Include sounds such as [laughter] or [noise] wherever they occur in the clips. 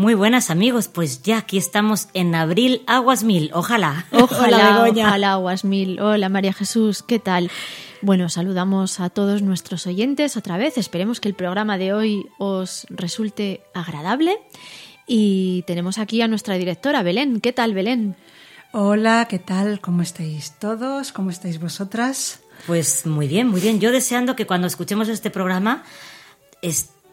Muy buenas amigos, pues ya aquí estamos en abril Aguas Mil, ojalá. Ojalá, Hola, Begoña. ojalá, Guasmil. Hola, María Jesús, ¿qué tal? Bueno, saludamos a todos nuestros oyentes otra vez. Esperemos que el programa de hoy os resulte agradable. Y tenemos aquí a nuestra directora, Belén. ¿Qué tal, Belén? Hola, ¿qué tal? ¿Cómo estáis todos? ¿Cómo estáis vosotras? Pues muy bien, muy bien. Yo deseando que cuando escuchemos este programa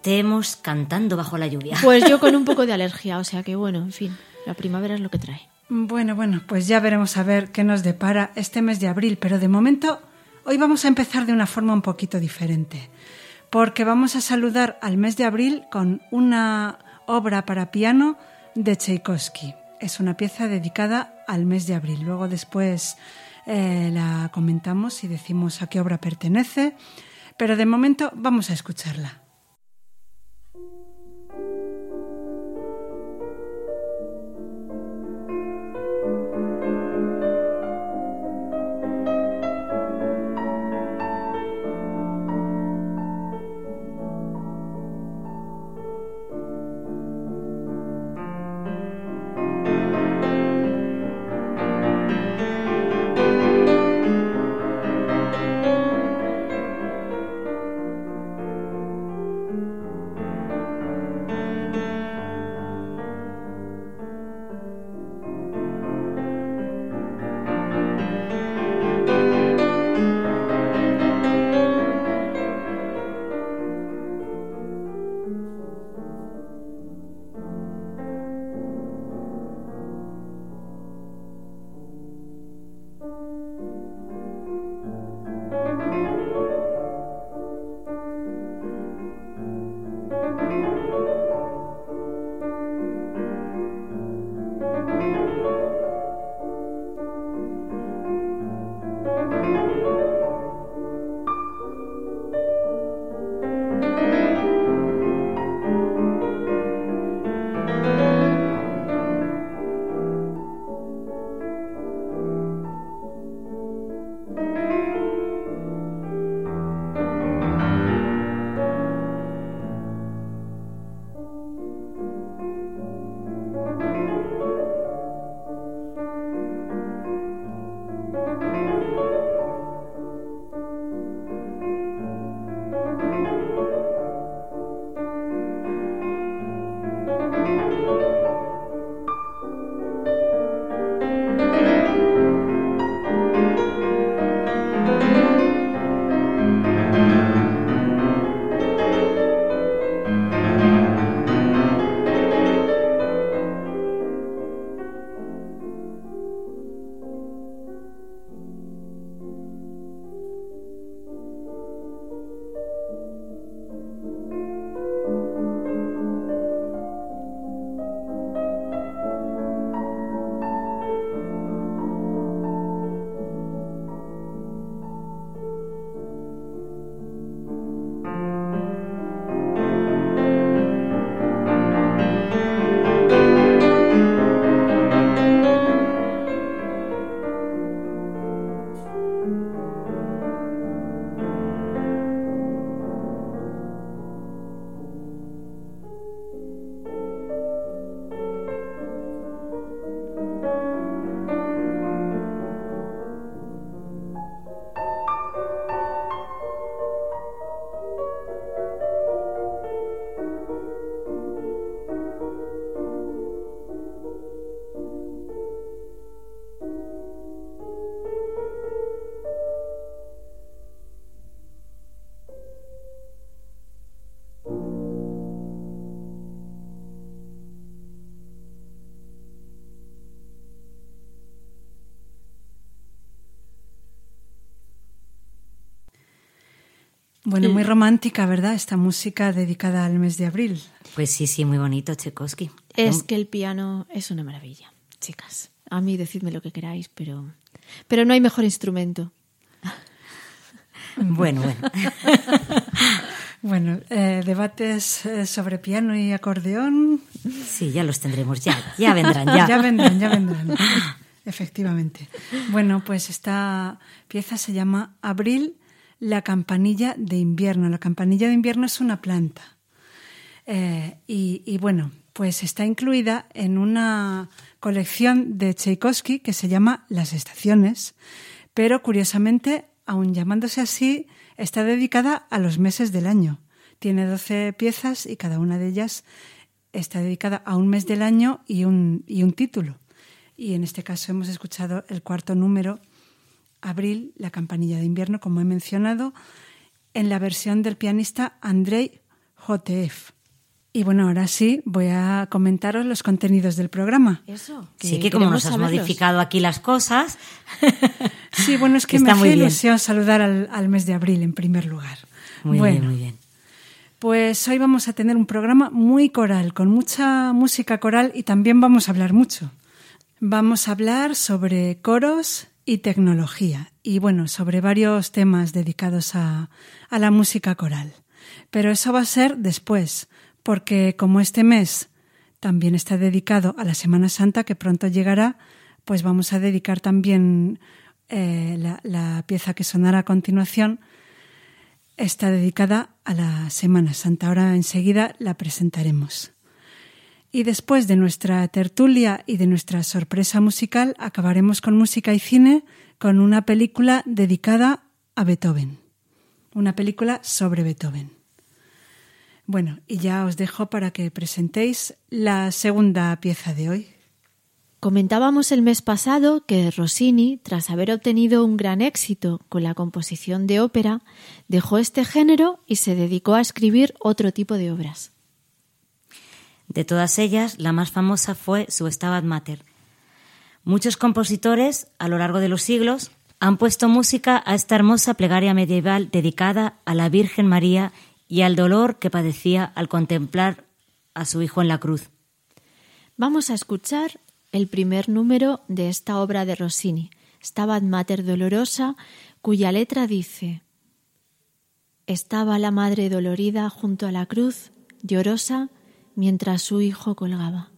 estemos cantando bajo la lluvia. [laughs] Pues yo con un poco de [laughs] alergia, o sea que bueno, en fin, la primavera es lo que trae. Bueno, bueno, pues ya veremos a ver qué nos depara este mes de abril, pero de momento hoy vamos a empezar de una forma un poquito diferente, porque vamos a saludar al mes de abril con una obra para piano de Tchaikovsky. Es una pieza dedicada al mes de abril. Luego después eh, la comentamos y decimos a qué obra pertenece, pero de momento vamos a escucharla. Bueno, muy romántica, ¿verdad? Esta música dedicada al mes de abril. Pues sí, sí, muy bonito, Tchaikovsky. Es que el piano es una maravilla, chicas. A mí decidme lo que queráis, pero, pero no hay mejor instrumento. [laughs] Bueno, bueno. [laughs] Bueno, eh, debates eh, sobre piano y acordeón. Sí, ya los tendremos, ya, ya vendrán, ya. [laughs] ya vendrán, ya vendrán. Efectivamente. Bueno, pues esta pieza se llama Abril, la campanilla de invierno. La campanilla de invierno es una planta. Eh, y, y, bueno, pues está incluida en una colección de Tchaikovsky que se llama Las Estaciones, pero curiosamente, aun llamándose así, está dedicada a los meses del año. Tiene 12 piezas y cada una de ellas está dedicada a un mes del año y un, y un título. Y en este caso hemos escuchado el cuarto número, Abril, la campanilla de invierno, como he mencionado, en la versión del pianista Andrei Jotev. Y bueno, ahora sí voy a comentaros los contenidos del programa. Eso. sí, que como nos has saberlos. modificado aquí las cosas. [laughs] Sí, bueno, es que [laughs] Está me hace ilusión saludar al, al mes de abril en primer lugar. Muy bueno, bien, muy bien. Pues hoy vamos a tener un programa muy coral, con mucha música coral y también vamos a hablar mucho. Vamos a hablar sobre coros y tecnología y bueno, sobre varios temas dedicados a, a la música coral. Pero eso va a ser después, porque como este mes también está dedicado a la Semana Santa que pronto llegará, pues vamos a dedicar también eh, la, la pieza que sonará a continuación está dedicada a la Semana Santa. Ahora enseguida la presentaremos. Y después de nuestra tertulia y de nuestra sorpresa musical, acabaremos con música y cine con una película dedicada a Beethoven. Una película sobre Beethoven. Bueno, y ya os dejo para que presentéis la segunda pieza de hoy. Comentábamos el mes pasado que Rossini, tras haber obtenido un gran éxito con la composición de ópera, dejó este género y se dedicó a escribir otro tipo de obras. De todas ellas, la más famosa fue su Stabat Mater. Muchos compositores, a lo largo de los siglos, han puesto música a esta hermosa plegaria medieval dedicada a la Virgen María y al dolor que padecía al contemplar a su hijo en la cruz. Vamos a escuchar el primer número de esta obra de Rossini, Stabat Mater Dolorosa, cuya letra dice Estaba la madre dolorida junto a la cruz, llorosa, mientras su hijo colgaba.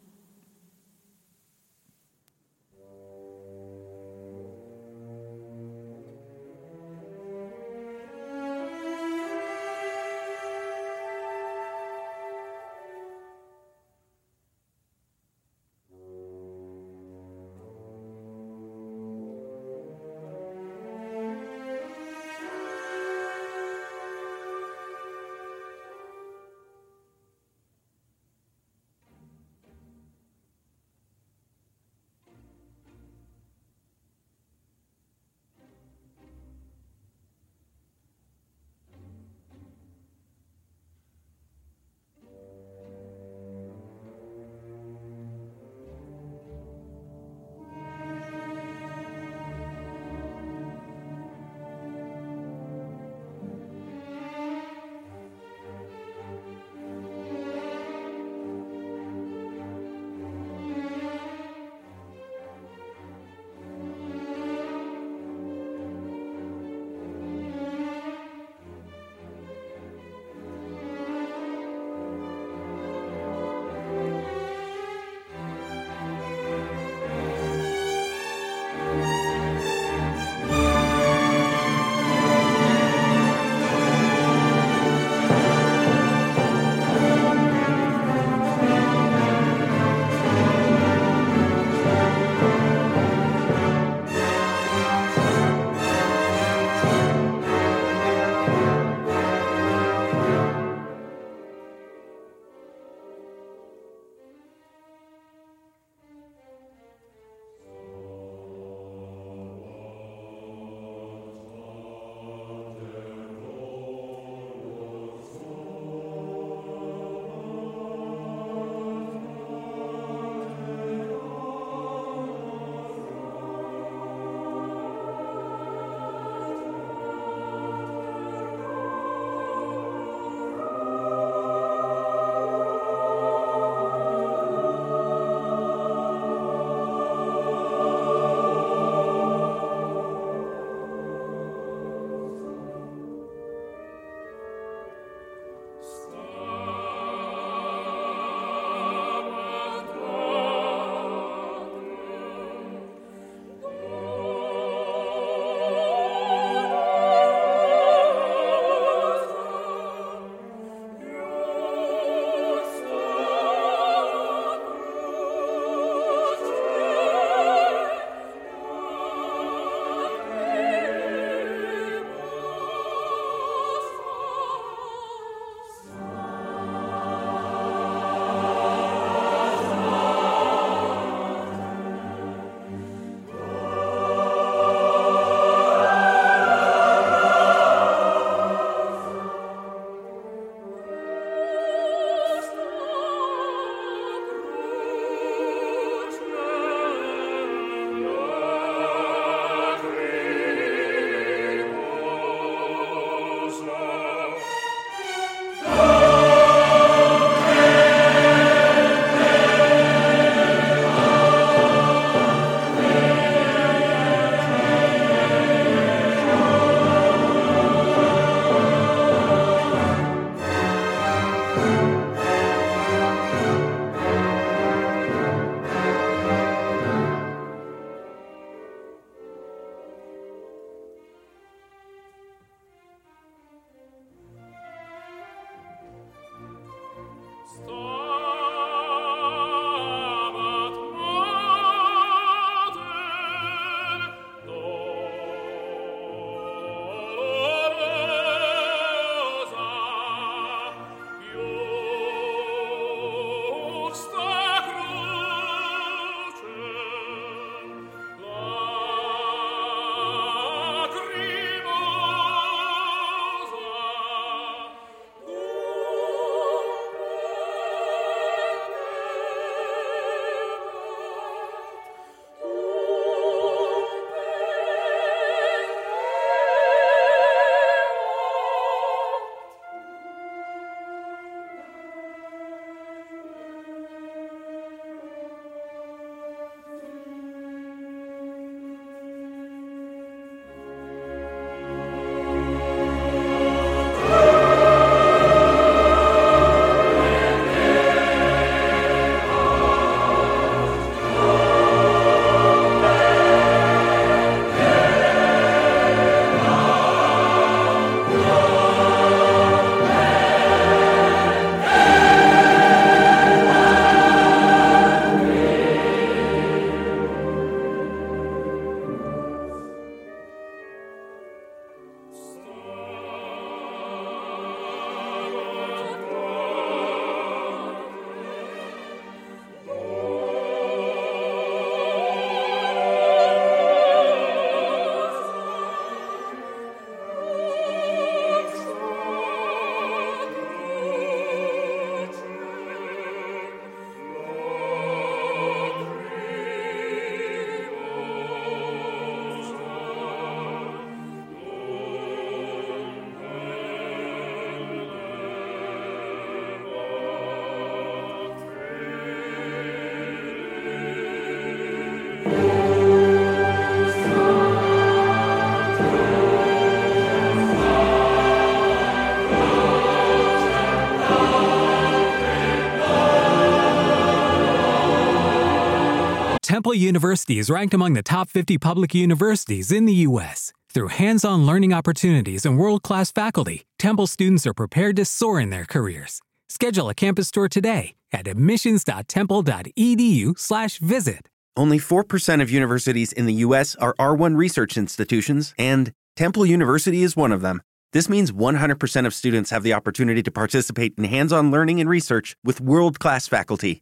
Temple University is ranked among the top 50 public universities in the U.S. Through hands on learning opportunities and world class faculty, Temple students are prepared to soar in their careers. Schedule a campus tour today at admissions.temple.edu/slash visit. Only 4% of universities in the U.S. are R1 research institutions, and Temple University is one of them. This means 100% of students have the opportunity to participate in hands on learning and research with world class faculty.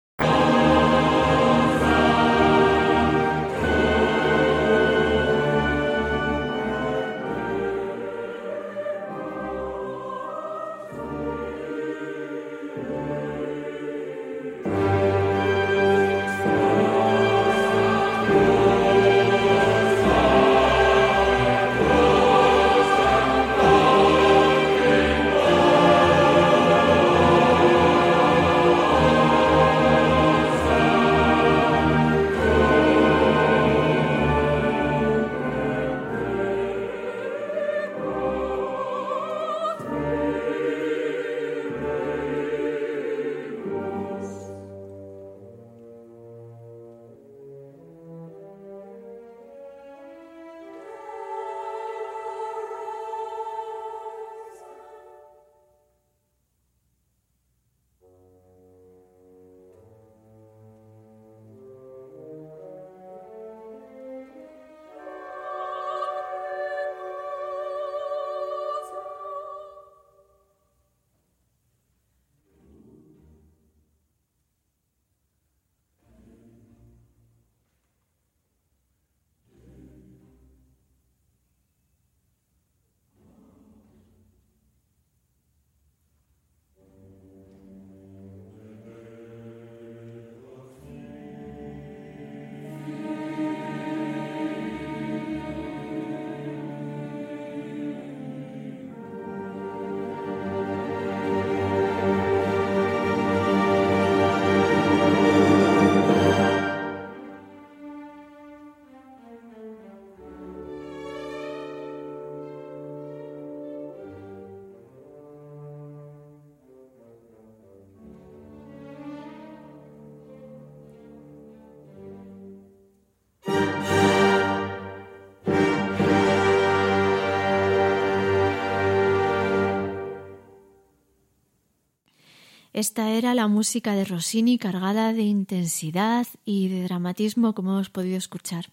Esta era la música de Rossini cargada de intensidad y de dramatismo, como hemos podido escuchar.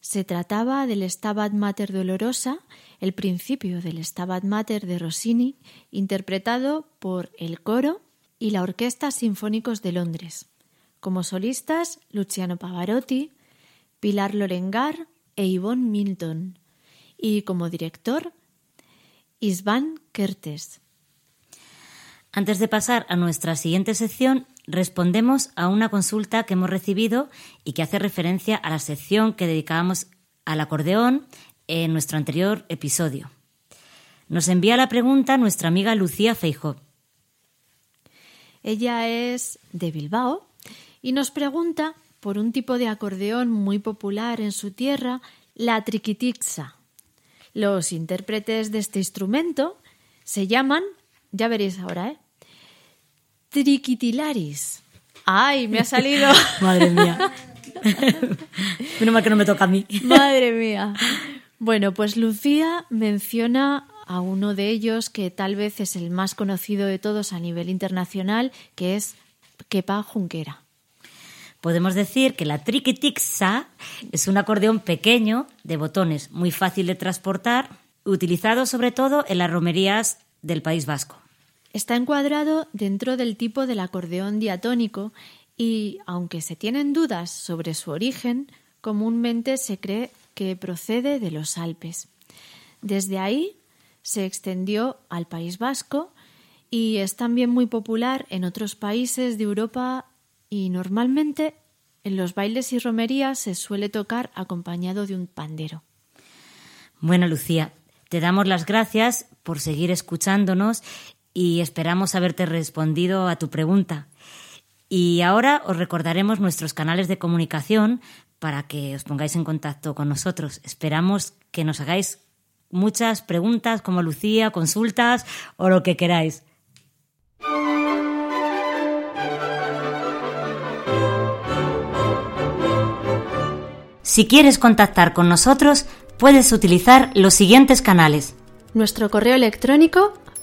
Se trataba del Stabat Mater Dolorosa, el principio del Stabat Mater de Rossini, interpretado por el coro y la Orquesta Sinfónicos de Londres. Como solistas, Luciano Pavarotti, Pilar Lorengar e Yvonne Milton. Y como director, Isvan Kertes. Antes de pasar a nuestra siguiente sección, respondemos a una consulta que hemos recibido y que hace referencia a la sección que dedicábamos al acordeón en nuestro anterior episodio. Nos envía la pregunta nuestra amiga Lucía Feijó. Ella es de Bilbao y nos pregunta por un tipo de acordeón muy popular en su tierra, la triquitixa. Los intérpretes de este instrumento se llaman, ya veréis ahora, ¿eh? Triquitilaris. ¡Ay, me ha salido! [laughs] Madre mía. [laughs] Menos mal que no me toca a mí. Madre mía. Bueno, pues Lucía menciona a uno de ellos que tal vez es el más conocido de todos a nivel internacional, que es Kepa Junquera. Podemos decir que la triquitixa es un acordeón pequeño de botones, muy fácil de transportar, utilizado sobre todo en las romerías del País Vasco. Está encuadrado dentro del tipo del acordeón diatónico y, aunque se tienen dudas sobre su origen, comúnmente se cree que procede de los Alpes. Desde ahí se extendió al País Vasco y es también muy popular en otros países de Europa y normalmente en los bailes y romerías se suele tocar acompañado de un pandero. Bueno, Lucía, te damos las gracias por seguir escuchándonos y esperamos haberte respondido a tu pregunta. Y ahora os recordaremos nuestros canales de comunicación para que os pongáis en contacto con nosotros. Esperamos que nos hagáis muchas preguntas como Lucía, consultas o lo que queráis. Si quieres contactar con nosotros, puedes utilizar los siguientes canales. Nuestro correo electrónico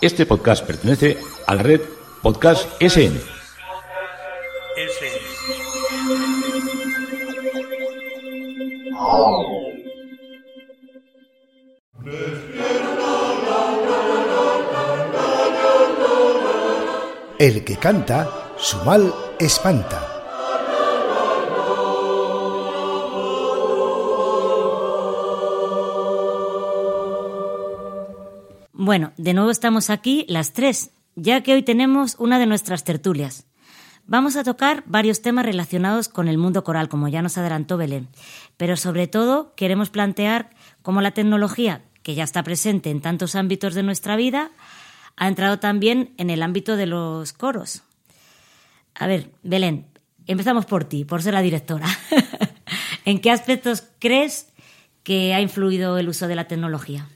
Este podcast pertenece a la red Podcast SN. El que canta, su mal espanta. Bueno, de nuevo estamos aquí las tres, ya que hoy tenemos una de nuestras tertulias. Vamos a tocar varios temas relacionados con el mundo coral, como ya nos adelantó Belén, pero sobre todo queremos plantear cómo la tecnología, que ya está presente en tantos ámbitos de nuestra vida, ha entrado también en el ámbito de los coros. A ver, Belén, empezamos por ti, por ser la directora. [laughs] ¿En qué aspectos crees que ha influido el uso de la tecnología?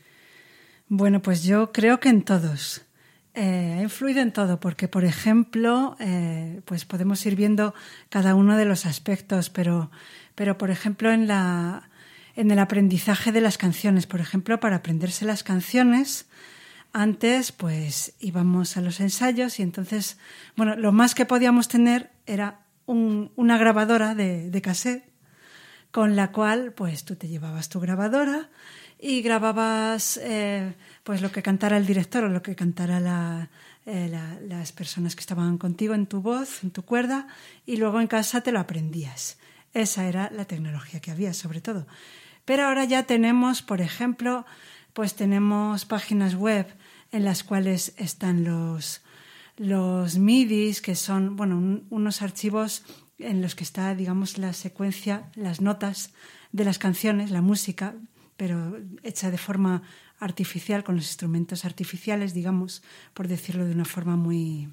Bueno, pues yo creo que en todos. Eh, ha influido en todo, porque, por ejemplo, eh, pues podemos ir viendo cada uno de los aspectos, pero, pero por ejemplo, en, la, en el aprendizaje de las canciones, por ejemplo, para aprenderse las canciones, antes pues íbamos a los ensayos y entonces, bueno, lo más que podíamos tener era un- una grabadora de, de cassette con la cual pues tú te llevabas tu grabadora y grababas eh, pues lo que cantara el director o lo que cantara la- eh, la- las personas que estaban contigo en tu voz, en tu cuerda y luego en casa te lo aprendías. Esa era la tecnología que había sobre todo. Pero ahora ya tenemos, por ejemplo, pues tenemos páginas web en las cuales están los, los MIDIs, que son bueno, un- unos archivos en los que está, digamos, la secuencia, las notas de las canciones, la música, pero hecha de forma artificial, con los instrumentos artificiales, digamos, por decirlo de una forma muy,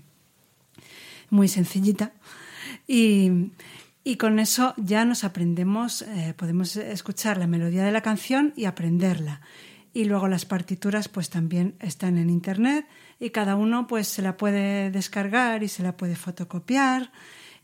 muy sencillita. Y, y con eso ya nos aprendemos, eh, podemos escuchar la melodía de la canción y aprenderla. Y luego las partituras pues también están en internet y cada uno pues se la puede descargar y se la puede fotocopiar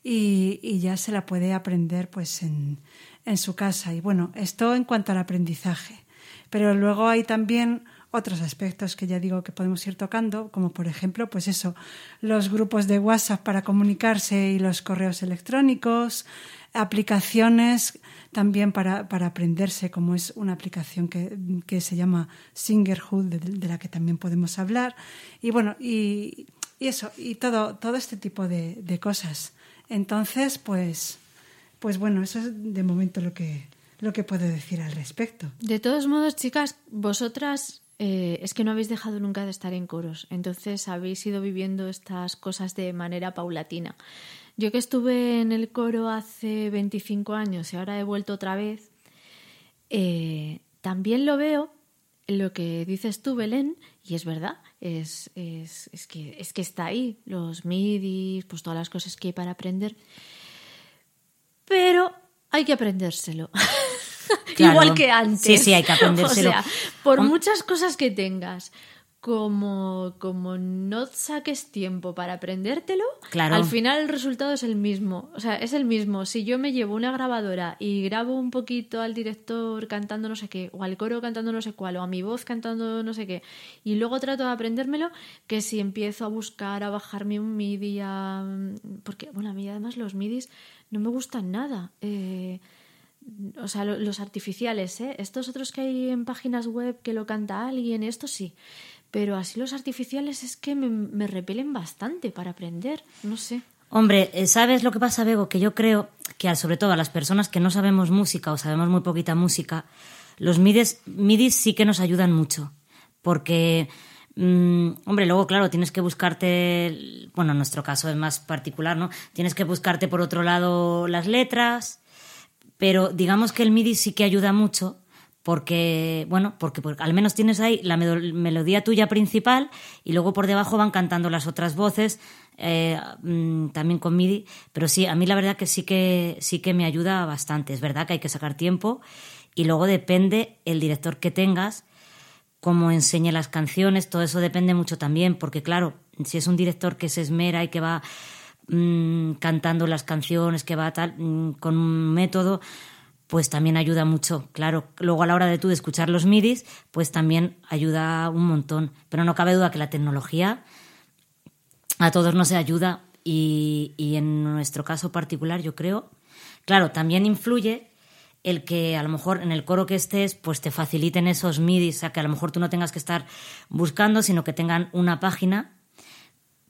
y, y ya se la puede aprender pues en, en su casa. Y bueno, esto en cuanto al aprendizaje. Pero luego hay también otros aspectos que ya digo que podemos ir tocando, como por ejemplo, pues eso, los grupos de WhatsApp para comunicarse y los correos electrónicos, aplicaciones también para, para aprenderse, como es una aplicación que, que se llama Singerhood, de, la que también podemos hablar. Y bueno, y, eso, y todo, todo este tipo de cosas. Entonces, pues, pues bueno, eso es de momento lo que, lo que puedo decir al respecto. De todos modos, chicas, vosotras eh, es que no habéis dejado nunca de estar en coros, entonces habéis ido viviendo estas cosas de manera paulatina. Yo que estuve en el coro hace 25 años y ahora he vuelto otra vez, eh, también lo veo lo que dices tú, Belén, y es verdad, es, es, es que, es que está ahí, los midis, pues todas las cosas que hay para aprender, pero hay que aprendérselo. [laughs] Claro. Igual que antes. Sí, sí, hay que aprendérselo. [laughs] O sea, por muchas cosas que tengas, como, como no saques tiempo para aprendértelo, Claro. al final el resultado es el mismo. O sea, es el mismo. Si yo me llevo una grabadora y grabo un poquito al director cantando no sé qué, o al coro cantando no sé cuál, o a mi voz cantando no sé qué, y luego trato de aprendérmelo, que si empiezo a buscar, a bajarme un MIDI, a... porque, bueno, a mí además los MIDIs no me gustan nada. Eh, o sea, los artificiales, ¿eh? Estos otros que hay en páginas web que lo canta alguien, esto sí. Pero así los artificiales es que me, me repelen bastante para aprender, no sé. Hombre, eh, ¿sabes lo que pasa, Bego? Que yo creo que sobre todo a las personas que no sabemos música o sabemos muy poquita música, los midis, midis sí que nos ayudan mucho. Porque, mm, hombre, luego, claro, tienes que buscarte, bueno, en nuestro caso es más particular, ¿no? Tienes que buscarte por otro lado las letras, pero digamos que el MIDI sí que ayuda mucho porque, bueno, porque, al menos tienes ahí la melodía tuya principal y luego por debajo van cantando las otras voces, eh, mm, también con MIDI, pero sí, a mí la verdad que sí que sí que me ayuda bastante. Es verdad que hay que sacar tiempo y luego depende el director que tengas, cómo enseñe las canciones, todo eso depende mucho también, porque claro, si es un director que se esmera y que va Mm, cantando las canciones, que va tal, mm, con un método, pues también ayuda mucho. Claro, luego a la hora de tú de escuchar los midis, pues también ayuda un montón. Pero no cabe duda que la tecnología a todos nos ayuda y, y en nuestro caso particular yo creo, claro, también influye el que a lo mejor en el coro que estés, pues te faciliten esos midis, o sea, que a lo mejor tú no tengas que estar buscando, sino que tengan una página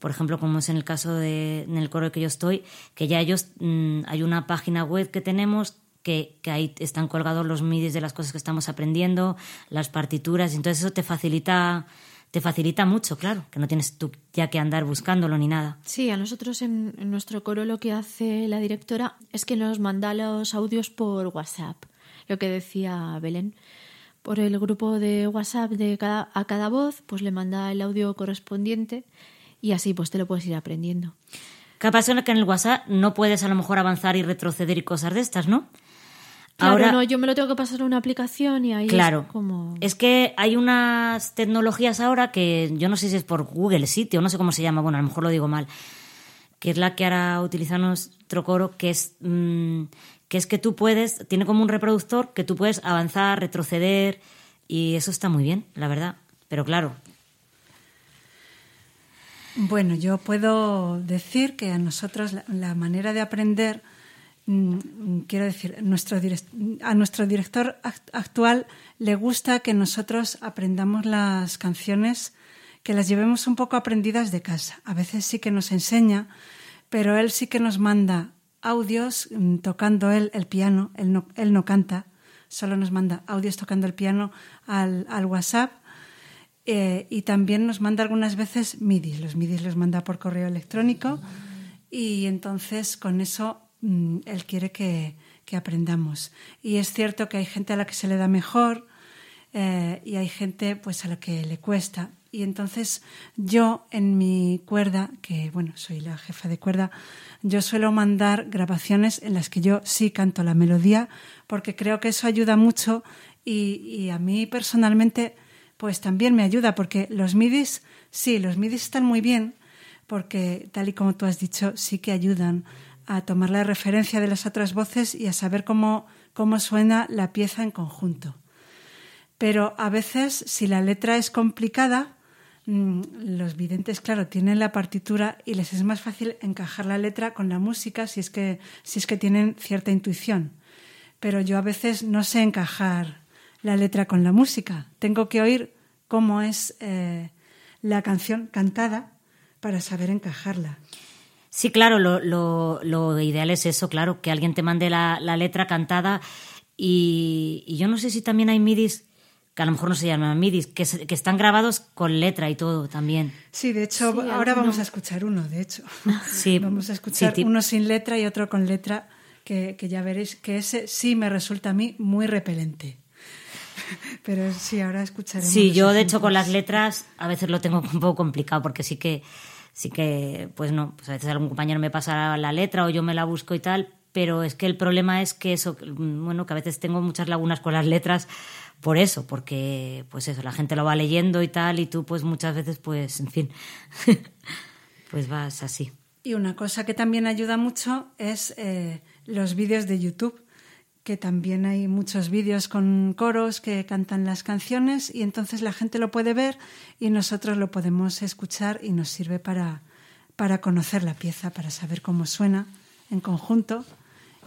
por ejemplo, como es en el caso de en el coro que yo estoy, que ya ellos mm, hay una página web que tenemos que, que, ahí están colgados los midis de las cosas que estamos aprendiendo, las partituras, entonces eso te facilita te facilita mucho, claro, que no tienes tú ya que andar buscándolo ni nada. Sí, a nosotros en, nuestro coro lo que hace la directora es que nos manda los audios por WhatsApp, lo que decía Belén. Por el grupo de WhatsApp de cada, a cada voz, pues le manda el audio correspondiente y así pues te lo puedes ir aprendiendo. ¿Qué pasa que en el WhatsApp no puedes a lo mejor avanzar y retroceder y cosas de estas, ¿no? Claro, Ahora, no, yo me lo tengo que pasar a una aplicación y ahí claro, es como... Es que hay unas tecnologías ahora que yo no sé si es por Google Sitio, no sé cómo se llama, bueno, a lo mejor lo digo mal, que es la que ahora utiliza nuestro coro, que es, mm, que es que tú puedes, tiene como un reproductor que tú puedes avanzar, retroceder y eso está muy bien, la verdad. Pero claro, bueno, yo puedo decir que a nosotros la, manera de aprender, quiero decir, nuestro, a nuestro director actual le gusta que nosotros aprendamos las canciones, que las llevemos un poco aprendidas de casa. A veces sí que nos enseña, pero él sí que nos manda audios mm, tocando él el piano, él no, él no canta, solo nos manda audios tocando el piano al, al WhatsApp eh, y también nos manda algunas veces MIDI. Los MIDI los manda por correo electrónico y entonces con eso mm, él quiere que, que, aprendamos. Y es cierto que hay gente a la que se le da mejor eh, y hay gente pues a la que le cuesta. Y entonces yo en mi cuerda, que bueno, soy la jefa de cuerda, yo suelo mandar grabaciones en las que yo sí canto la melodía porque creo que eso ayuda mucho y, y a mí personalmente pues también me ayuda porque los midis, sí, los midis están muy bien porque tal y como tú has dicho, sí que ayudan a tomar la referencia de las otras voces y a saber cómo, cómo suena la pieza en conjunto. Pero a veces, si la letra es complicada, mm, los videntes, claro, tienen la partitura y les es más fácil encajar la letra con la música si es que, si es que tienen cierta intuición. Pero yo a veces no sé encajar la letra con la música. Tengo que oír cómo es eh, la canción cantada para saber encajarla. Sí, claro, lo, lo, ideal es eso, claro, que alguien te mande la, letra cantada y, yo no sé si también hay midis que a lo mejor no se llaman midis, que, que están grabados con letra y todo también. Sí, de hecho, ahora vamos a escuchar uno, de hecho. [laughs] Sí, vamos a escuchar uno sin letra y otro con letra, que, que ya veréis que ese sí me resulta a mí muy repelente. [laughs] Pero sí, ahora escucharemos. Sí, yo de hecho con las letras a veces lo tengo un poco complicado porque sí que, sí que, pues no, pues a veces algún compañero me pasa la letra o yo me la busco y tal, pero es que el problema es que eso, bueno, que a veces tengo muchas lagunas con las letras por eso, porque pues eso, la gente lo va leyendo y tal y tú pues muchas veces pues, en fin, [laughs] pues vas así. Y una cosa que también ayuda mucho es eh, los vídeos de YouTube que también hay muchos vídeos con coros que cantan las canciones y entonces la gente lo puede ver y nosotros lo podemos escuchar y nos sirve para, para conocer la pieza, para saber cómo suena en conjunto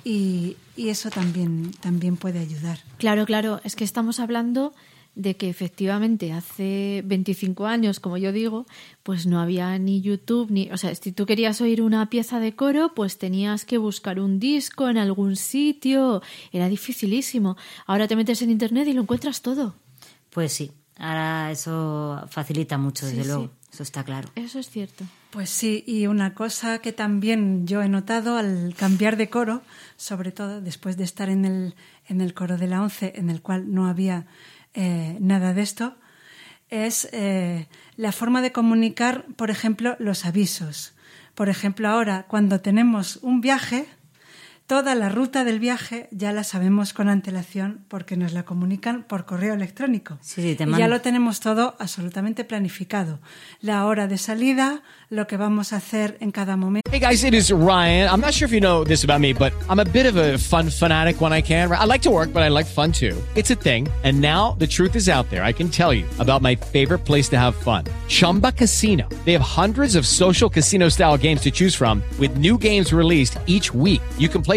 y, y eso también, también puede ayudar. Claro, claro, es que estamos hablando de que efectivamente hace 25 años, como yo digo, pues no había ni YouTube, ni, o sea, si tú querías oír una pieza de coro, pues tenías que buscar un disco en algún sitio, era dificilísimo. Ahora te metes en internet y lo encuentras todo. Pues sí, ahora eso facilita mucho, desde Sí, luego, sí. eso está claro. Eso es cierto. Pues sí, y una cosa que también yo he notado al cambiar de coro, sobre todo después de estar en el, en el coro de la once, en el cual no había eh, nada de esto, es eh, la forma de comunicar, por ejemplo, los avisos. Por ejemplo, ahora, cuando tenemos un viaje, toda la ruta del viaje ya la sabemos con antelación porque nos la comunican por correo electrónico. Sí, sí, te y ya lo tenemos todo absolutamente planificado. La hora de salida, lo que vamos a hacer en cada momento. Hey guys, it is Ryan. I'm not sure if you know this about me, but I'm a bit of a fun fanatic when I can. I like to work, but I like fun too. It's a thing. And now the truth is out there. I can tell you about my favorite place to have fun. Chumba Casino. They have hundreds of social casino style games to choose from with new games released each week. You can play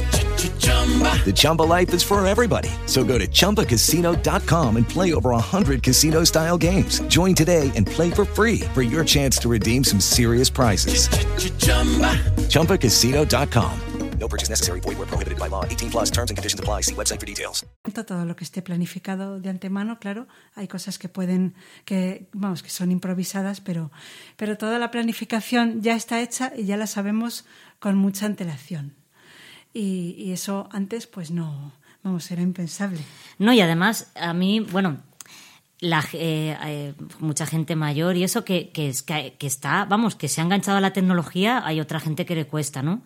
The Chumba life is for everybody. So go to ChumbaCasino.com and play over 100 casino-style games. Join today and play for free for your chance to redeem some serious prizes. ChumbaCasino.com. No purchase necessary. Void were prohibited by law. 18 plus terms and conditions apply. See website for details. todo lo que esté planificado de antemano, claro, hay cosas que pueden, que, vamos, que son improvisadas, pero, pero toda la planificación ya está hecha y ya la sabemos con mucha antelación. Y, y eso antes, pues no, vamos, era impensable. No, y además, a mí, bueno, la, eh, eh, mucha gente mayor y eso que, que, que está, vamos, que se ha enganchado a la tecnología, hay otra gente que le cuesta, ¿no?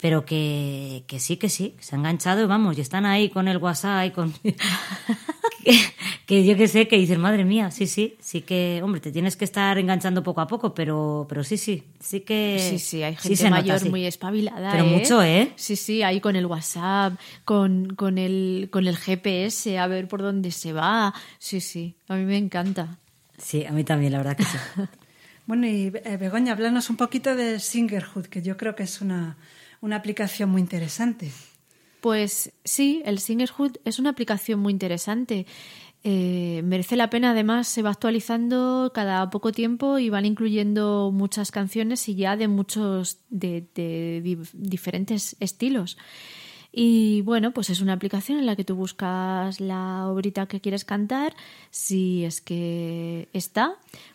Pero que, que sí, que sí, se ha enganchado y vamos, y están ahí con el WhatsApp y con... [laughs] que, que yo que sé, que dicen, madre mía, sí, sí, sí que, hombre, te tienes que estar enganchando poco a poco, pero, pero sí, sí, sí que... Sí, sí, hay sí gente nota, mayor sí. muy espabilada. Pero ¿eh? mucho, ¿eh? Sí, sí, ahí con el WhatsApp, con, con, el, con el GPS, a ver por dónde se va. Sí, sí, a mí me encanta. Sí, a mí también, la verdad que sí. [laughs] Bueno, y eh, Begoña, háblanos un poquito de Singerhood, que yo creo que es una, una aplicación muy interesante. Pues sí, el Singerhood es una aplicación muy interesante. Eh, merece la pena, además, se va actualizando cada poco tiempo y van incluyendo muchas canciones y ya de muchos, de, de di- diferentes estilos. Y bueno, pues es una aplicación en la que tú buscas la obrita que quieres cantar, si es que está,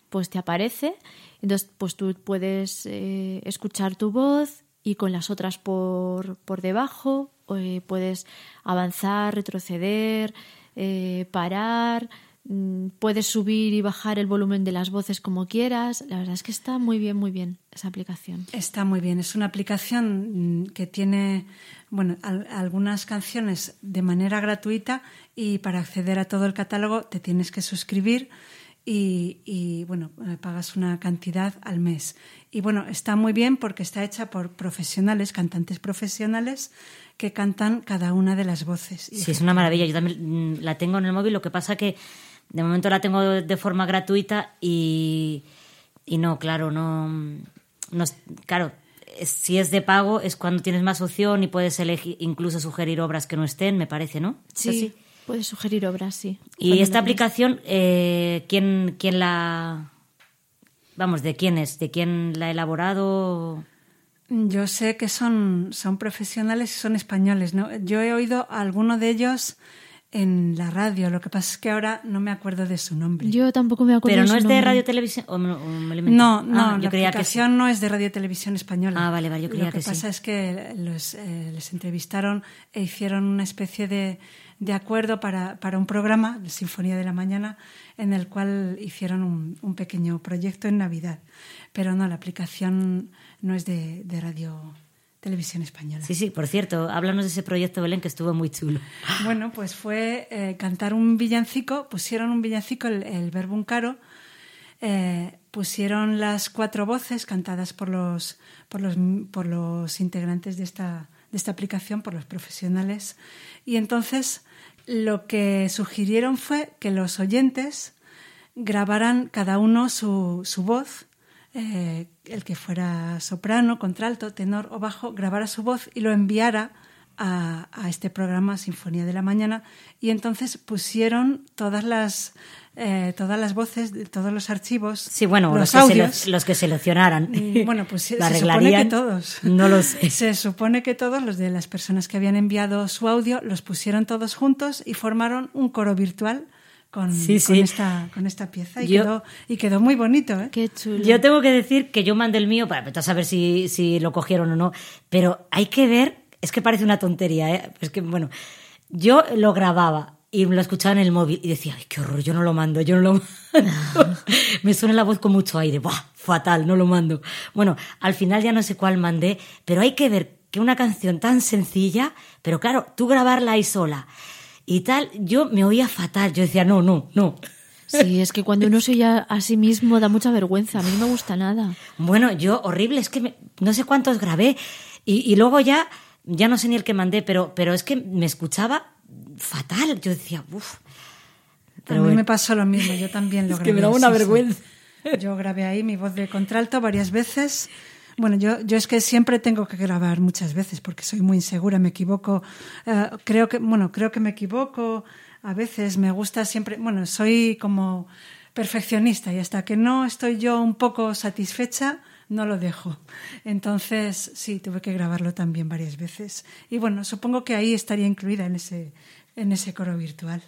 pues te aparece. Entonces, pues tú puedes eh, escuchar tu voz y con las otras por, por debajo, eh, puedes avanzar, retroceder, eh, parar, mm, puedes subir y bajar el volumen de las voces como quieras. La verdad es que está muy bien, muy bien esa aplicación. Está muy bien. Es una aplicación mm, que tiene bueno, al- algunas canciones de manera gratuita y para acceder a todo el catálogo te tienes que suscribir y, y, bueno, eh, pagas una cantidad al mes. Y bueno, está muy bien porque está hecha por profesionales, cantantes profesionales que cantan cada una de las voces. Sí, es una maravilla. Yo también mm, la tengo en el móvil. Lo que pasa que de momento la tengo de forma gratuita y, y no, claro, no, no es- claro, si es de pago es cuando tienes más opción y puedes elegir, incluso sugerir obras que no estén, me parece, ¿no? ¿Es así? Puedes sugerir obras, sí. Y esta lo aplicación, eh, ¿quién, ¿quién la... Vamos, ¿de quién es? ¿De quién la ha elaborado? Yo sé que son, son profesionales y son españoles. ¿no? Yo he oído a alguno de ellos en la radio. Lo que pasa es que ahora no me acuerdo de su nombre. Yo tampoco me acuerdo Pero de no su es de radio televisión. o me- o me lo invento? No, no, Ah, la que sí. aplicación no es de Radio Televisión Española. Ah, vale, vale, yo creía Lo que, que sí. pasa es que los, eh, les entrevistaron e hicieron una especie de, de acuerdo para, para un programa, la Sinfonía de la Mañana, en el cual hicieron un, un pequeño proyecto en Navidad. Pero no, la aplicación no es de, de Radio Televisión Española. Sí, sí, por cierto, háblanos de ese proyecto, Belén, que estuvo muy chulo. [laughs] Bueno, pues fue eh, cantar un villancico, pusieron un villancico, el, el verbo un caro, eh, pusieron las cuatro voces cantadas por los, por los, por los integrantes de esta, de esta aplicación, por los profesionales, y entonces lo que sugirieron fue que los oyentes grabaran cada uno su, su voz, eh, el que fuera soprano, contralto, tenor o bajo, grabara su voz y lo enviara a, a, este programa Sinfonía de la Mañana. Y entonces pusieron todas las eh, todas las voces de todos los archivos sí bueno los, los, audios, que, se, los que seleccionaran [laughs] bueno pues se, se supone que todos no lo sé. se supone que todos los de las personas que habían enviado su audio los pusieron todos juntos y formaron un coro virtual con, sí, sí. con, esta, con esta pieza y, yo, quedó, y quedó muy bonito. ¿eh? Qué chulo. Yo tengo que decir que yo mandé el mío para saber si, si lo cogieron o no, pero hay que ver, es que parece una tontería, ¿eh? es que bueno, yo lo grababa y lo escuchaba en el móvil y decía, ay, qué horror, yo no lo mando, yo no lo [laughs] mando. Me suena la voz con mucho aire, ¡buah! Fatal, no lo mando. Bueno, al final ya no sé cuál mandé, pero hay que ver que una canción tan sencilla, pero claro, tú grabarla ahí sola y tal, yo me oía fatal. Yo decía, no, no, no. Sí, es que cuando uno se oye a sí mismo da mucha vergüenza. A mí no me gusta nada. Bueno, yo, horrible, es que me, no sé cuántos grabé. Y, y, luego ya, ya no sé ni el que mandé, pero, pero es que me escuchaba fatal. Yo decía, uff. A mí bueno. me pasó lo mismo, yo también [laughs] lo es grabé. Que me da una sí, vergüenza. Sí. Yo grabé ahí mi voz de contralto varias veces. Bueno, yo, yo es que siempre tengo que grabar muchas veces porque soy muy insegura, me equivoco. Uh, creo que, bueno, creo que me equivoco. A veces me gusta siempre, bueno, soy como perfeccionista y hasta que no estoy yo un poco satisfecha, no lo dejo. Entonces, sí, tuve que grabarlo también varias veces. Y bueno, supongo que ahí estaría incluida en ese, en ese coro virtual.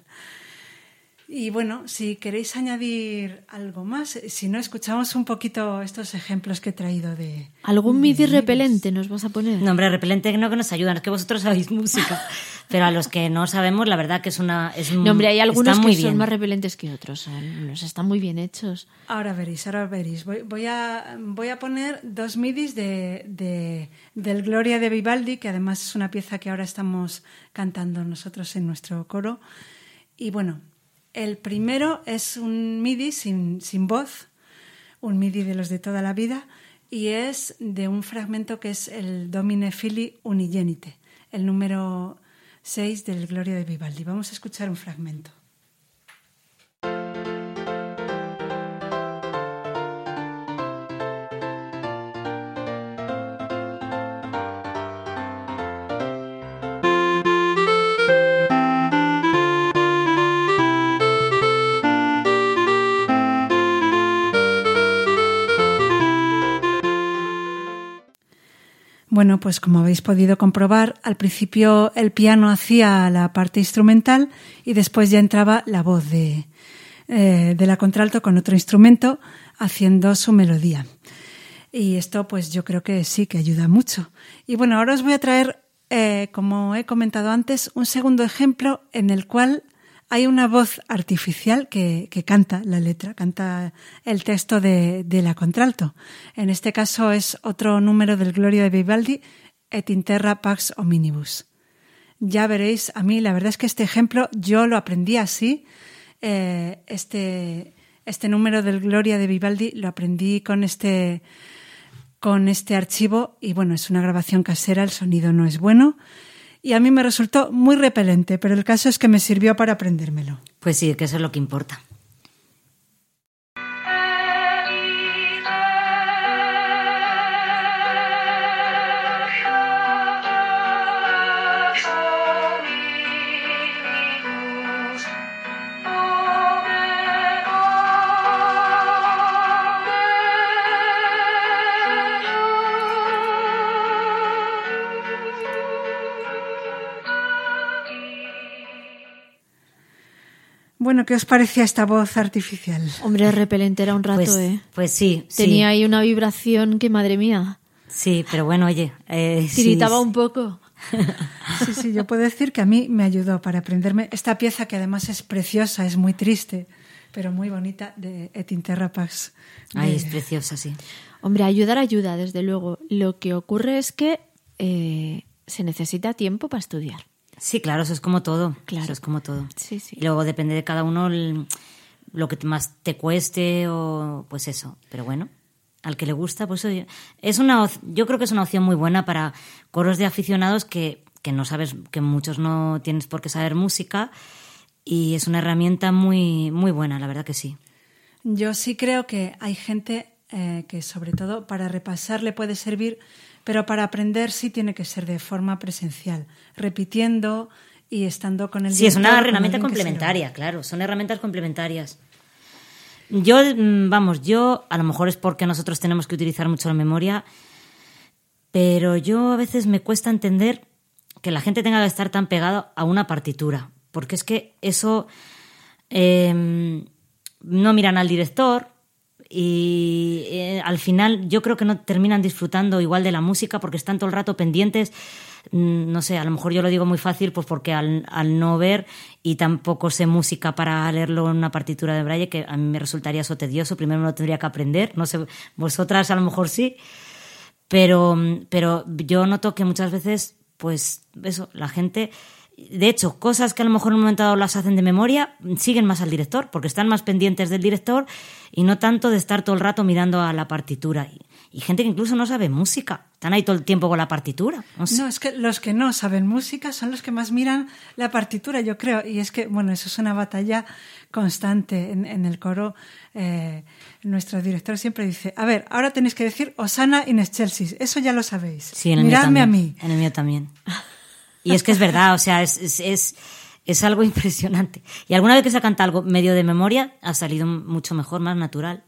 Y bueno, si queréis añadir algo más, si no, escuchamos un poquito estos ejemplos que he traído de... ¿Algún MIDI repelente nos vas a poner? No, hombre, repelente no que nos ayudan, es que vosotros sabéis música. [laughs] Pero a los que no sabemos, la verdad que es una... Es no, hombre, hay algunos que muy son bien. más repelentes que otros. Los están muy bien hechos. Ahora veréis, ahora veréis. Voy, voy, a, voy a poner dos MIDIs de, de, del Gloria de Vivaldi, que además es una pieza que ahora estamos cantando nosotros en nuestro coro. Y bueno, el primero es un MIDI sin, sin, voz, un MIDI de los de toda la vida, y es de un fragmento que es el Domine Fili Unigenite, el número 6 del Gloria de Vivaldi. Vamos a escuchar un fragmento. Bueno, pues como habéis podido comprobar, al principio el piano hacía la parte instrumental y después ya entraba la voz de, eh, de la contralto con otro instrumento haciendo su melodía. Y esto pues yo creo que sí que ayuda mucho. Y bueno, ahora os voy a traer, eh, como he comentado antes, un segundo ejemplo en el cual hay una voz artificial que, que, canta la letra, canta el texto de, de, la contralto. En este caso es otro número del Gloria de Vivaldi, Et interra pax hominibus. Ya veréis, a mí la verdad es que este ejemplo yo lo aprendí así. Eh, este, este número del Gloria de Vivaldi lo aprendí con este, con este archivo y bueno, es una grabación casera, el sonido no es bueno y a mí me resultó muy repelente, pero el caso es que me sirvió para aprendérmelo. Pues sí, que eso es lo que importa. Bueno, ¿qué os parecía esta voz artificial? Hombre, repelente era un rato, pues, ¿eh? Pues sí. Tenía sí. ahí una vibración que, madre mía. Sí, pero bueno, oye. Eh, Tiritaba sí, un poco. [laughs] Sí, sí, yo puedo decir que a mí me ayudó para aprenderme esta pieza que además es preciosa, es muy triste, pero muy bonita, de Et Interra Pax. Ay, de... es preciosa, sí. Hombre, ayudar ayuda, desde luego. Lo que ocurre es que eh, se necesita tiempo para estudiar. Sí, claro, eso es como todo. Claro. Eso es como todo. Sí, sí. Y luego depende de cada uno el- lo que más te cueste o pues eso. Pero bueno, al que le gusta, pues oye, es una yo creo que es una opción muy buena para coros de aficionados que, que no sabes, que muchos no tienes por qué saber música y es una herramienta muy, muy buena, la verdad que sí. Yo sí creo que hay gente eh, que sobre todo para repasar le puede servir, pero para aprender sí tiene que ser de forma presencial, repitiendo y estando con el Sí, es una director, herramienta complementaria, claro, son herramientas complementarias. Yo, mm, vamos, yo, a lo mejor es porque nosotros tenemos que utilizar mucho la memoria, pero yo a veces me cuesta entender que la gente tenga que estar tan pegado a una partitura, porque es que eso eh, no miran al director y eh, al final yo creo que no terminan disfrutando igual de la música porque están todo el rato pendientes. Mm, No sé, a lo mejor yo lo digo muy fácil pues porque al, al no ver y tampoco sé música para leerlo en una partitura de braille, que a mí me resultaría eso tedioso, primero me lo tendría que aprender, no sé, vosotras a lo mejor sí, pero, pero yo noto que muchas veces, pues eso, la gente, de hecho, cosas que a lo mejor en un momento dado las hacen de memoria, siguen más al director, porque están más pendientes del director y no tanto de estar todo el rato mirando a la partitura. Y, y gente que incluso no sabe música, están ahí todo el tiempo con la partitura. No sé. No, es que los que no saben música son los que más miran la partitura, yo creo. Y es que, bueno, eso es una batalla constante en, en el coro. Eh, nuestro director siempre dice, a ver, ahora tenéis que decir Osana in excelsis. Eso ya lo sabéis. Sí, en el mío Miradme a mí. En el mío también. Y es que es verdad, o sea, es, es, es, algo [laughs] impresionante. Y alguna vez que se canta algo medio de memoria, ha salido mucho mejor, más natural.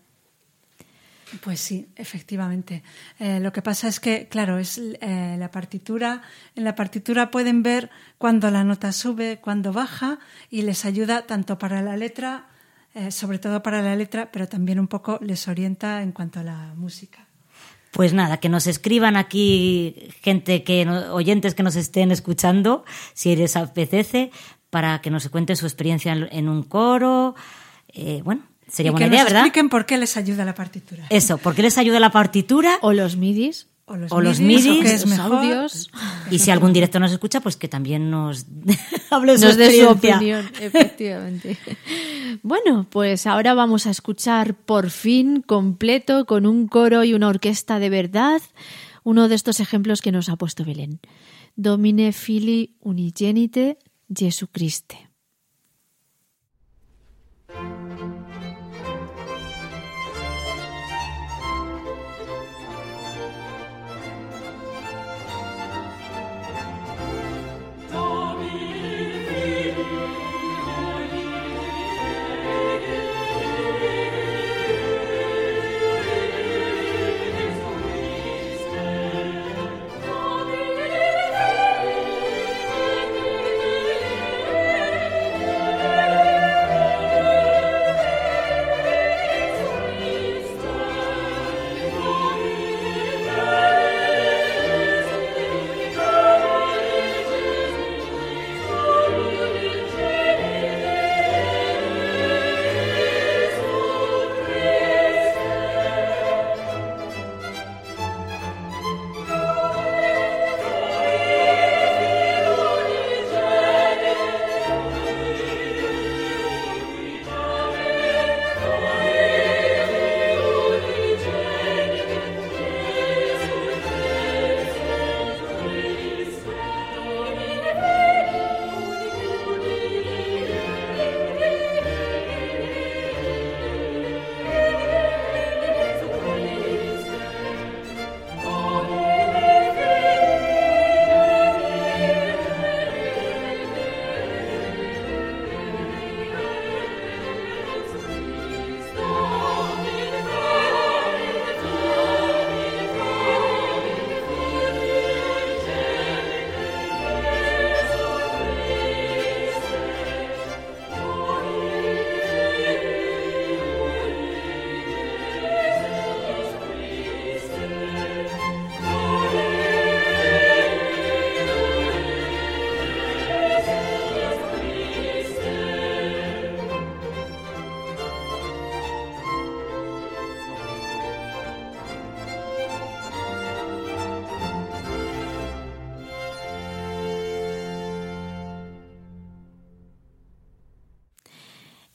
Pues sí, efectivamente. Eh, lo que pasa es que, claro, es eh, la partitura. En la partitura pueden ver cuando la nota sube, cuando baja, y les ayuda tanto para la letra, eh, sobre todo para la letra, pero también un poco les orienta en cuanto a la música. Pues nada, que nos escriban aquí gente que oyentes que nos estén escuchando, si les apetece, para que nos cuenten su experiencia en, en un coro. Eh, bueno, sería y buena que idea, nos ¿verdad? expliquen por qué les ayuda la partitura. Eso, ¿por qué les ayuda la partitura? O los midis. O los o los midis, o es los audios. Y si algún director nos escucha, pues que también nos [laughs] hable de su Nos opinión, efectivamente. bueno, pues ahora vamos a escuchar por fin completo con un coro y una orquesta de verdad uno de estos ejemplos que nos ha puesto Belén. Domine fili unigenite Jesucriste.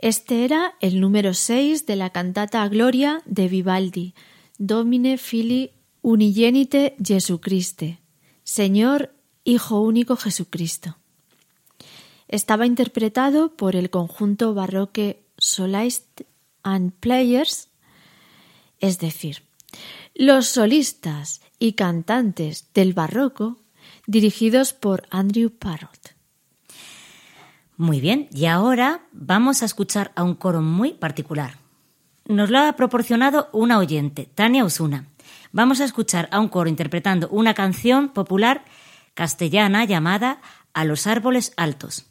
Este era el número 6 de la cantata Gloria de Vivaldi, Domine Fili Unigenite Jesucriste, Señor Hijo Único Jesucristo. Estaba interpretado por el conjunto barroque Solist and Players, es decir, los solistas y cantantes del barroco dirigidos por Andrew Parrott. Muy bien, y ahora vamos a escuchar a un coro muy particular. Nos lo ha proporcionado una oyente, Tania Osuna. Vamos a escuchar a un coro interpretando una canción popular castellana llamada A los árboles altos.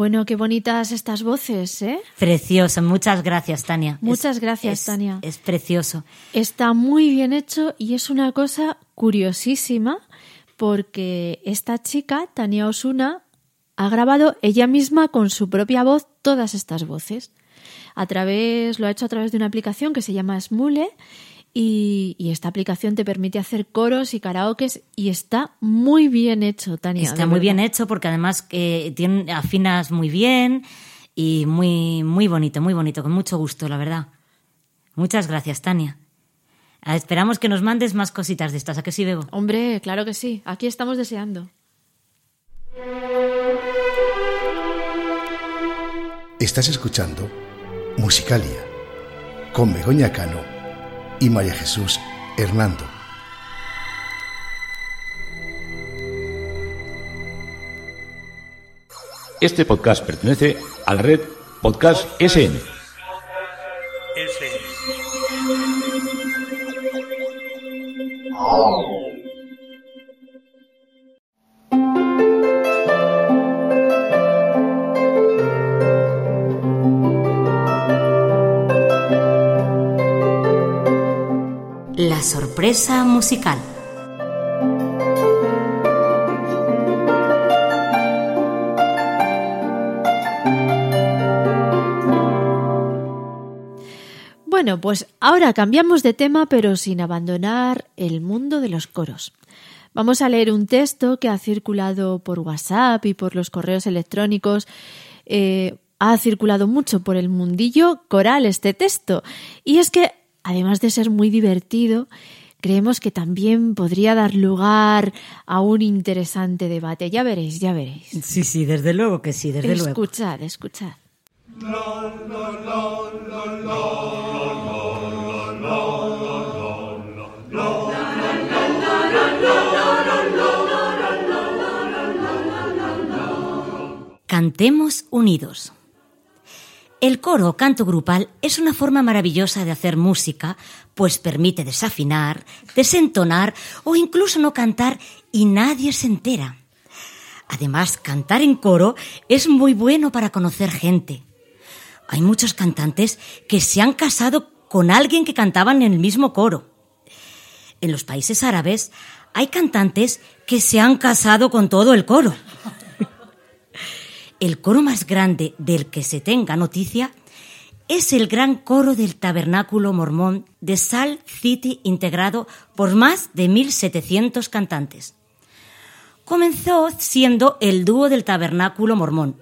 Bueno, qué bonitas estas voces, ¿eh? Precioso, muchas gracias, Tania. Muchas Es- gracias, es- Tania. Es precioso. Está muy bien hecho y es una cosa curiosísima porque esta chica, Tania Osuna, ha grabado ella misma con su propia voz todas estas voces. A través, lo ha hecho a través de una aplicación que se llama Smule y, y esta aplicación te permite hacer coros y karaokes y está muy bien hecho, Tania. Está muy bien hecho porque además eh, tiene, afinas muy bien y muy, muy bonito, muy bonito, con mucho gusto, la verdad. Muchas gracias, Tania. Ah, Esperamos que nos mandes más cositas de estas, ¿a que sí, Bebo? Hombre, claro que sí. Aquí estamos deseando. Estás escuchando Musicalia con Begoña Cano y María Jesús Hernando. Este podcast pertenece a la red Podcast SN. Sorpresa musical. Bueno, pues ahora cambiamos de tema, pero sin abandonar el mundo de los coros. Vamos a leer un texto que ha circulado por WhatsApp y por los correos electrónicos. Eh, ha circulado mucho por el mundillo coral este texto. Y es que, además de ser muy divertido, creemos que también podría dar lugar a un interesante debate. Ya veréis, ya veréis. Sí, sí, desde luego que sí, desde luego. escuchad, escuchad. Cantemos unidos. El coro o canto grupal es una forma maravillosa de hacer música, pues permite desafinar, desentonar o incluso no cantar y nadie se entera. Además, cantar en coro es muy bueno para conocer gente. Hay muchos cantantes que se han casado con alguien que cantaban en el mismo coro. En los países árabes hay cantantes que se han casado con todo el coro. El coro más grande del que se tenga noticia es el gran coro del Tabernáculo Mormón de Salt City integrado por más de 1.700 cantantes. Comenzó siendo el dúo del Tabernáculo Mormón,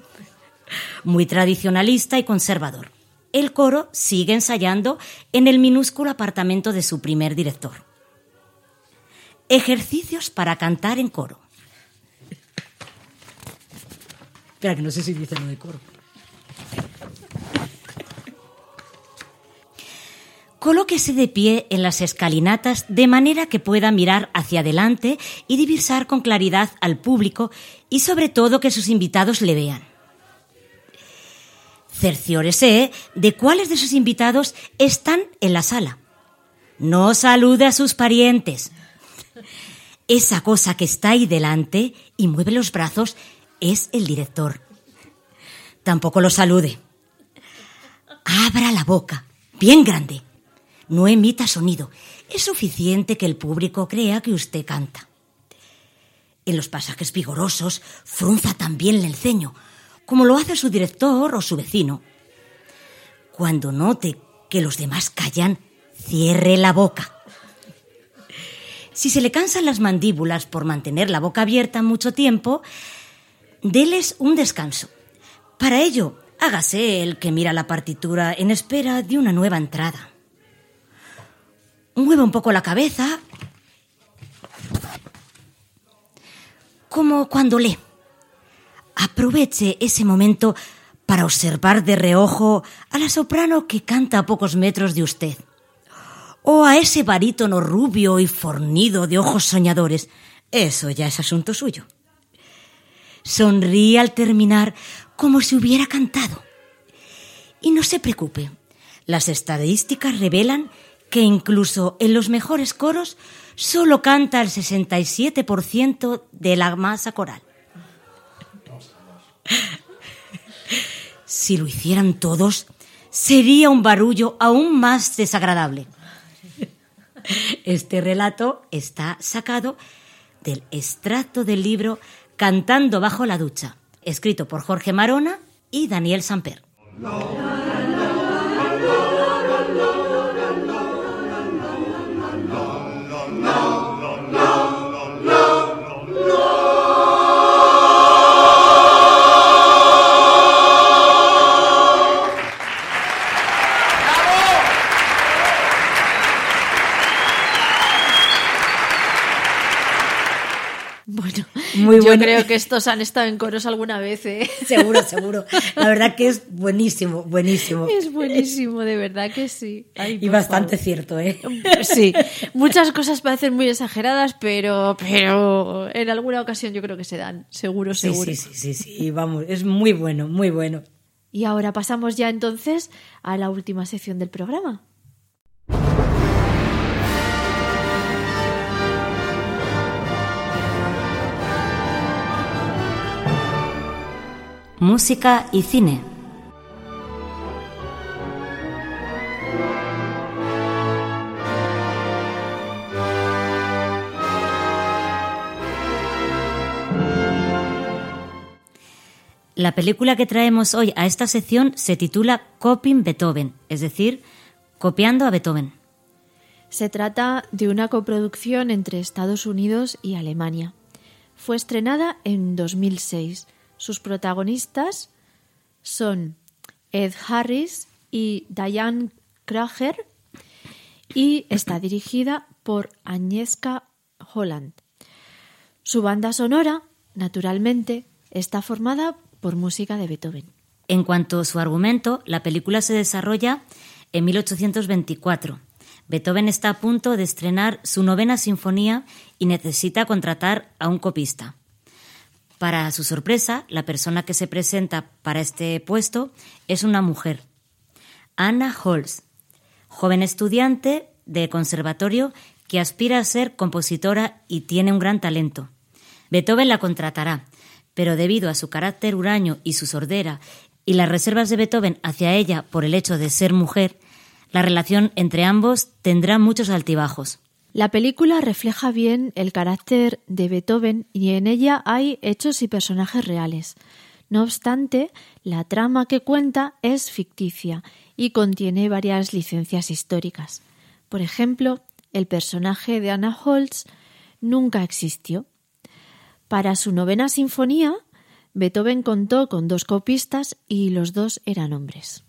muy tradicionalista y conservador. El coro sigue ensayando en el minúsculo apartamento de su primer director. Ejercicios para cantar en coro. Espera, que no sé si dice lo de coro. Colóquese de pie en las escalinatas de manera que pueda mirar hacia adelante y divisar con claridad al público y sobre todo que sus invitados le vean. Cerciórese de cuáles de sus invitados están en la sala. No salude a sus parientes. Esa cosa que está ahí delante y mueve los brazos es el director. Tampoco lo salude. Abra la boca, bien grande. No emita sonido. Es suficiente que el público crea que usted canta. En los pasajes vigorosos, frunza también el ceño, como lo hace su director o su vecino. Cuando note que los demás callan, cierre la boca. Si se le cansan las mandíbulas por mantener la boca abierta mucho tiempo, déles un descanso. Para ello, hágase el que mira la partitura en espera de una nueva entrada. Mueva un poco la cabeza, como cuando lee. Aproveche ese momento para observar de reojo a la soprano que canta a pocos metros de usted, o a ese barítono rubio y fornido de ojos soñadores. Eso ya es asunto suyo. Sonríe al terminar como si hubiera cantado. Y no se preocupe, las estadísticas revelan que incluso en los mejores coros solo canta el 67% de la masa coral. Si lo hicieran todos, sería un barullo aún más desagradable. Este relato está sacado del extracto del libro Cantando bajo la ducha, escrito por Jorge Marona y Daniel Samper. Yo bueno. creo que estos han estado en coros alguna vez, ¿eh? [laughs] Seguro, seguro. La verdad que es buenísimo, buenísimo. Es buenísimo, de verdad que sí. Ay, Y bastante favor. cierto, ¿eh? Sí, muchas cosas parecen muy exageradas, pero, pero en alguna ocasión yo creo que se dan, seguro, Sí, seguro. sí, sí, sí, sí, vamos, es muy bueno, muy bueno. Y ahora pasamos ya entonces a la última sección del programa. Música y cine. La película que traemos hoy a esta sección se titula Copying Beethoven, es decir, copiando a Beethoven. Se trata de una coproducción entre Estados Unidos y Alemania. Fue estrenada en 2006. Sus protagonistas son Ed Harris y Diane Krager y está dirigida por Agnieszka Holland. Su banda sonora, naturalmente, está formada por música de Beethoven. En cuanto a su argumento, la película se desarrolla en 1824. Beethoven está a punto de estrenar su novena sinfonía y necesita contratar a un copista. Para su sorpresa, la persona que se presenta para este puesto es una mujer, Anna Holz, joven estudiante de conservatorio que aspira a ser compositora y tiene un gran talento. Beethoven la contratará, pero debido a su carácter huraño y su sordera y las reservas de Beethoven hacia ella por el hecho de ser mujer, la relación entre ambos tendrá muchos altibajos. La película refleja bien el carácter de Beethoven y en ella hay hechos y personajes reales. No obstante, la trama que cuenta es ficticia y contiene varias licencias históricas. Por ejemplo, el personaje de Anna Holz nunca existió. Para su novena sinfonía, Beethoven contó con dos copistas y los dos eran hombres.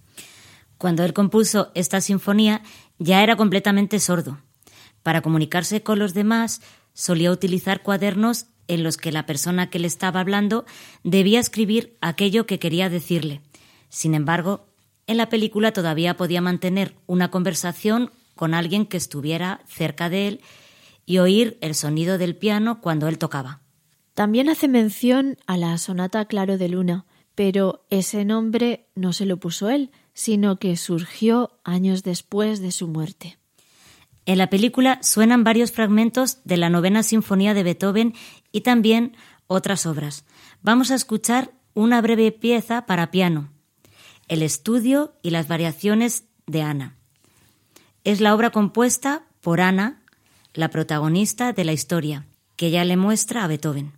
Cuando él compuso esta sinfonía ya era completamente sordo. Para comunicarse con los demás solía utilizar cuadernos en los que la persona que le estaba hablando debía escribir aquello que quería decirle. Sin embargo, en la película todavía podía mantener una conversación con alguien que estuviera cerca de él y oír el sonido del piano cuando él tocaba. También hace mención a la sonata Claro de Luna, pero ese nombre no se lo puso él, sino que surgió años después de su muerte. En la película suenan varios fragmentos de la novena sinfonía de Beethoven y también otras obras. Vamos a escuchar una breve pieza para piano, el estudio y las variaciones de Ana. Es la obra compuesta por Ana, la protagonista de la historia, que ya le muestra a Beethoven.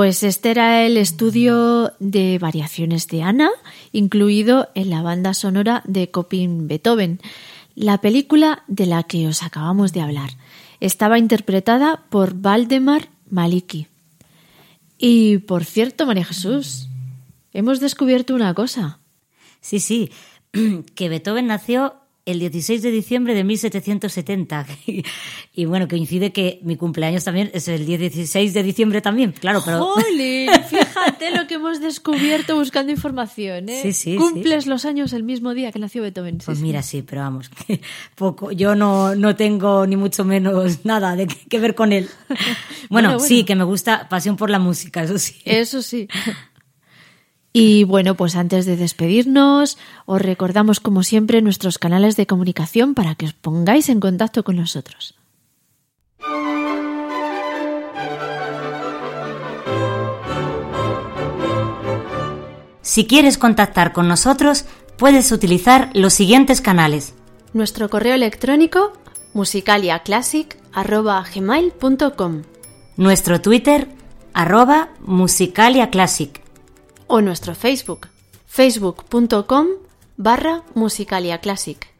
Pues este era el estudio de variaciones de Ana, incluido en la banda sonora de Copin Beethoven, la película de la que os acabamos de hablar. Estaba interpretada por Valdemar Maliki. Y por cierto, María Jesús, hemos descubierto una cosa. Sí, sí, [clears throat] que Beethoven nació el 16 de diciembre de 1770. [laughs] y bueno, coincide que mi cumpleaños también es el 16 de diciembre también, claro, pero... ¡Jolín! [laughs] Fíjate lo que hemos descubierto buscando información, ¿eh? Sí, sí, Cumples los años el mismo día que nació Beethoven. pues mira, sí, pero vamos, [laughs] poco. Yo no, no tengo ni mucho menos nada de que ver con él. Bueno, Bueno, sí, que me gusta pasión por la música, eso sí. Eso sí. Y bueno, pues antes de despedirnos, os recordamos como siempre nuestros canales de comunicación para que os pongáis en contacto con nosotros. Si quieres contactar con nosotros, puedes utilizar los siguientes canales. Nuestro correo electrónico musicaliaclassic.gmail.com Nuestro Twitter, arroba musicaliaclassic. O nuestro Facebook, facebook.com barra musicaliaclassic.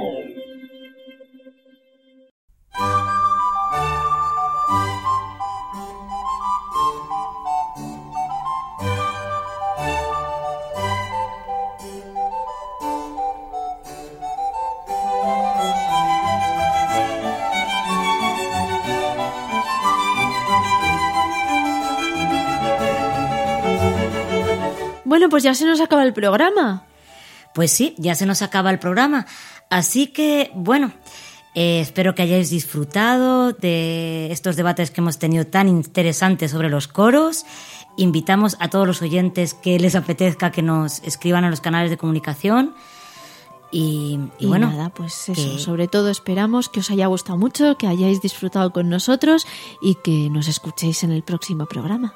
Bueno, pues ya se nos acaba el programa. Pues sí, ya se nos acaba el programa. Así que, bueno, eh, espero que hayáis disfrutado de estos debates que hemos tenido tan interesantes sobre los coros. Invitamos a todos los oyentes que les apetezca que nos escriban a los canales de comunicación. Y, y Y bueno, nada, pues eso, que- sobre todo esperamos que os haya gustado mucho, que hayáis disfrutado con nosotros y que nos escuchéis en el próximo programa.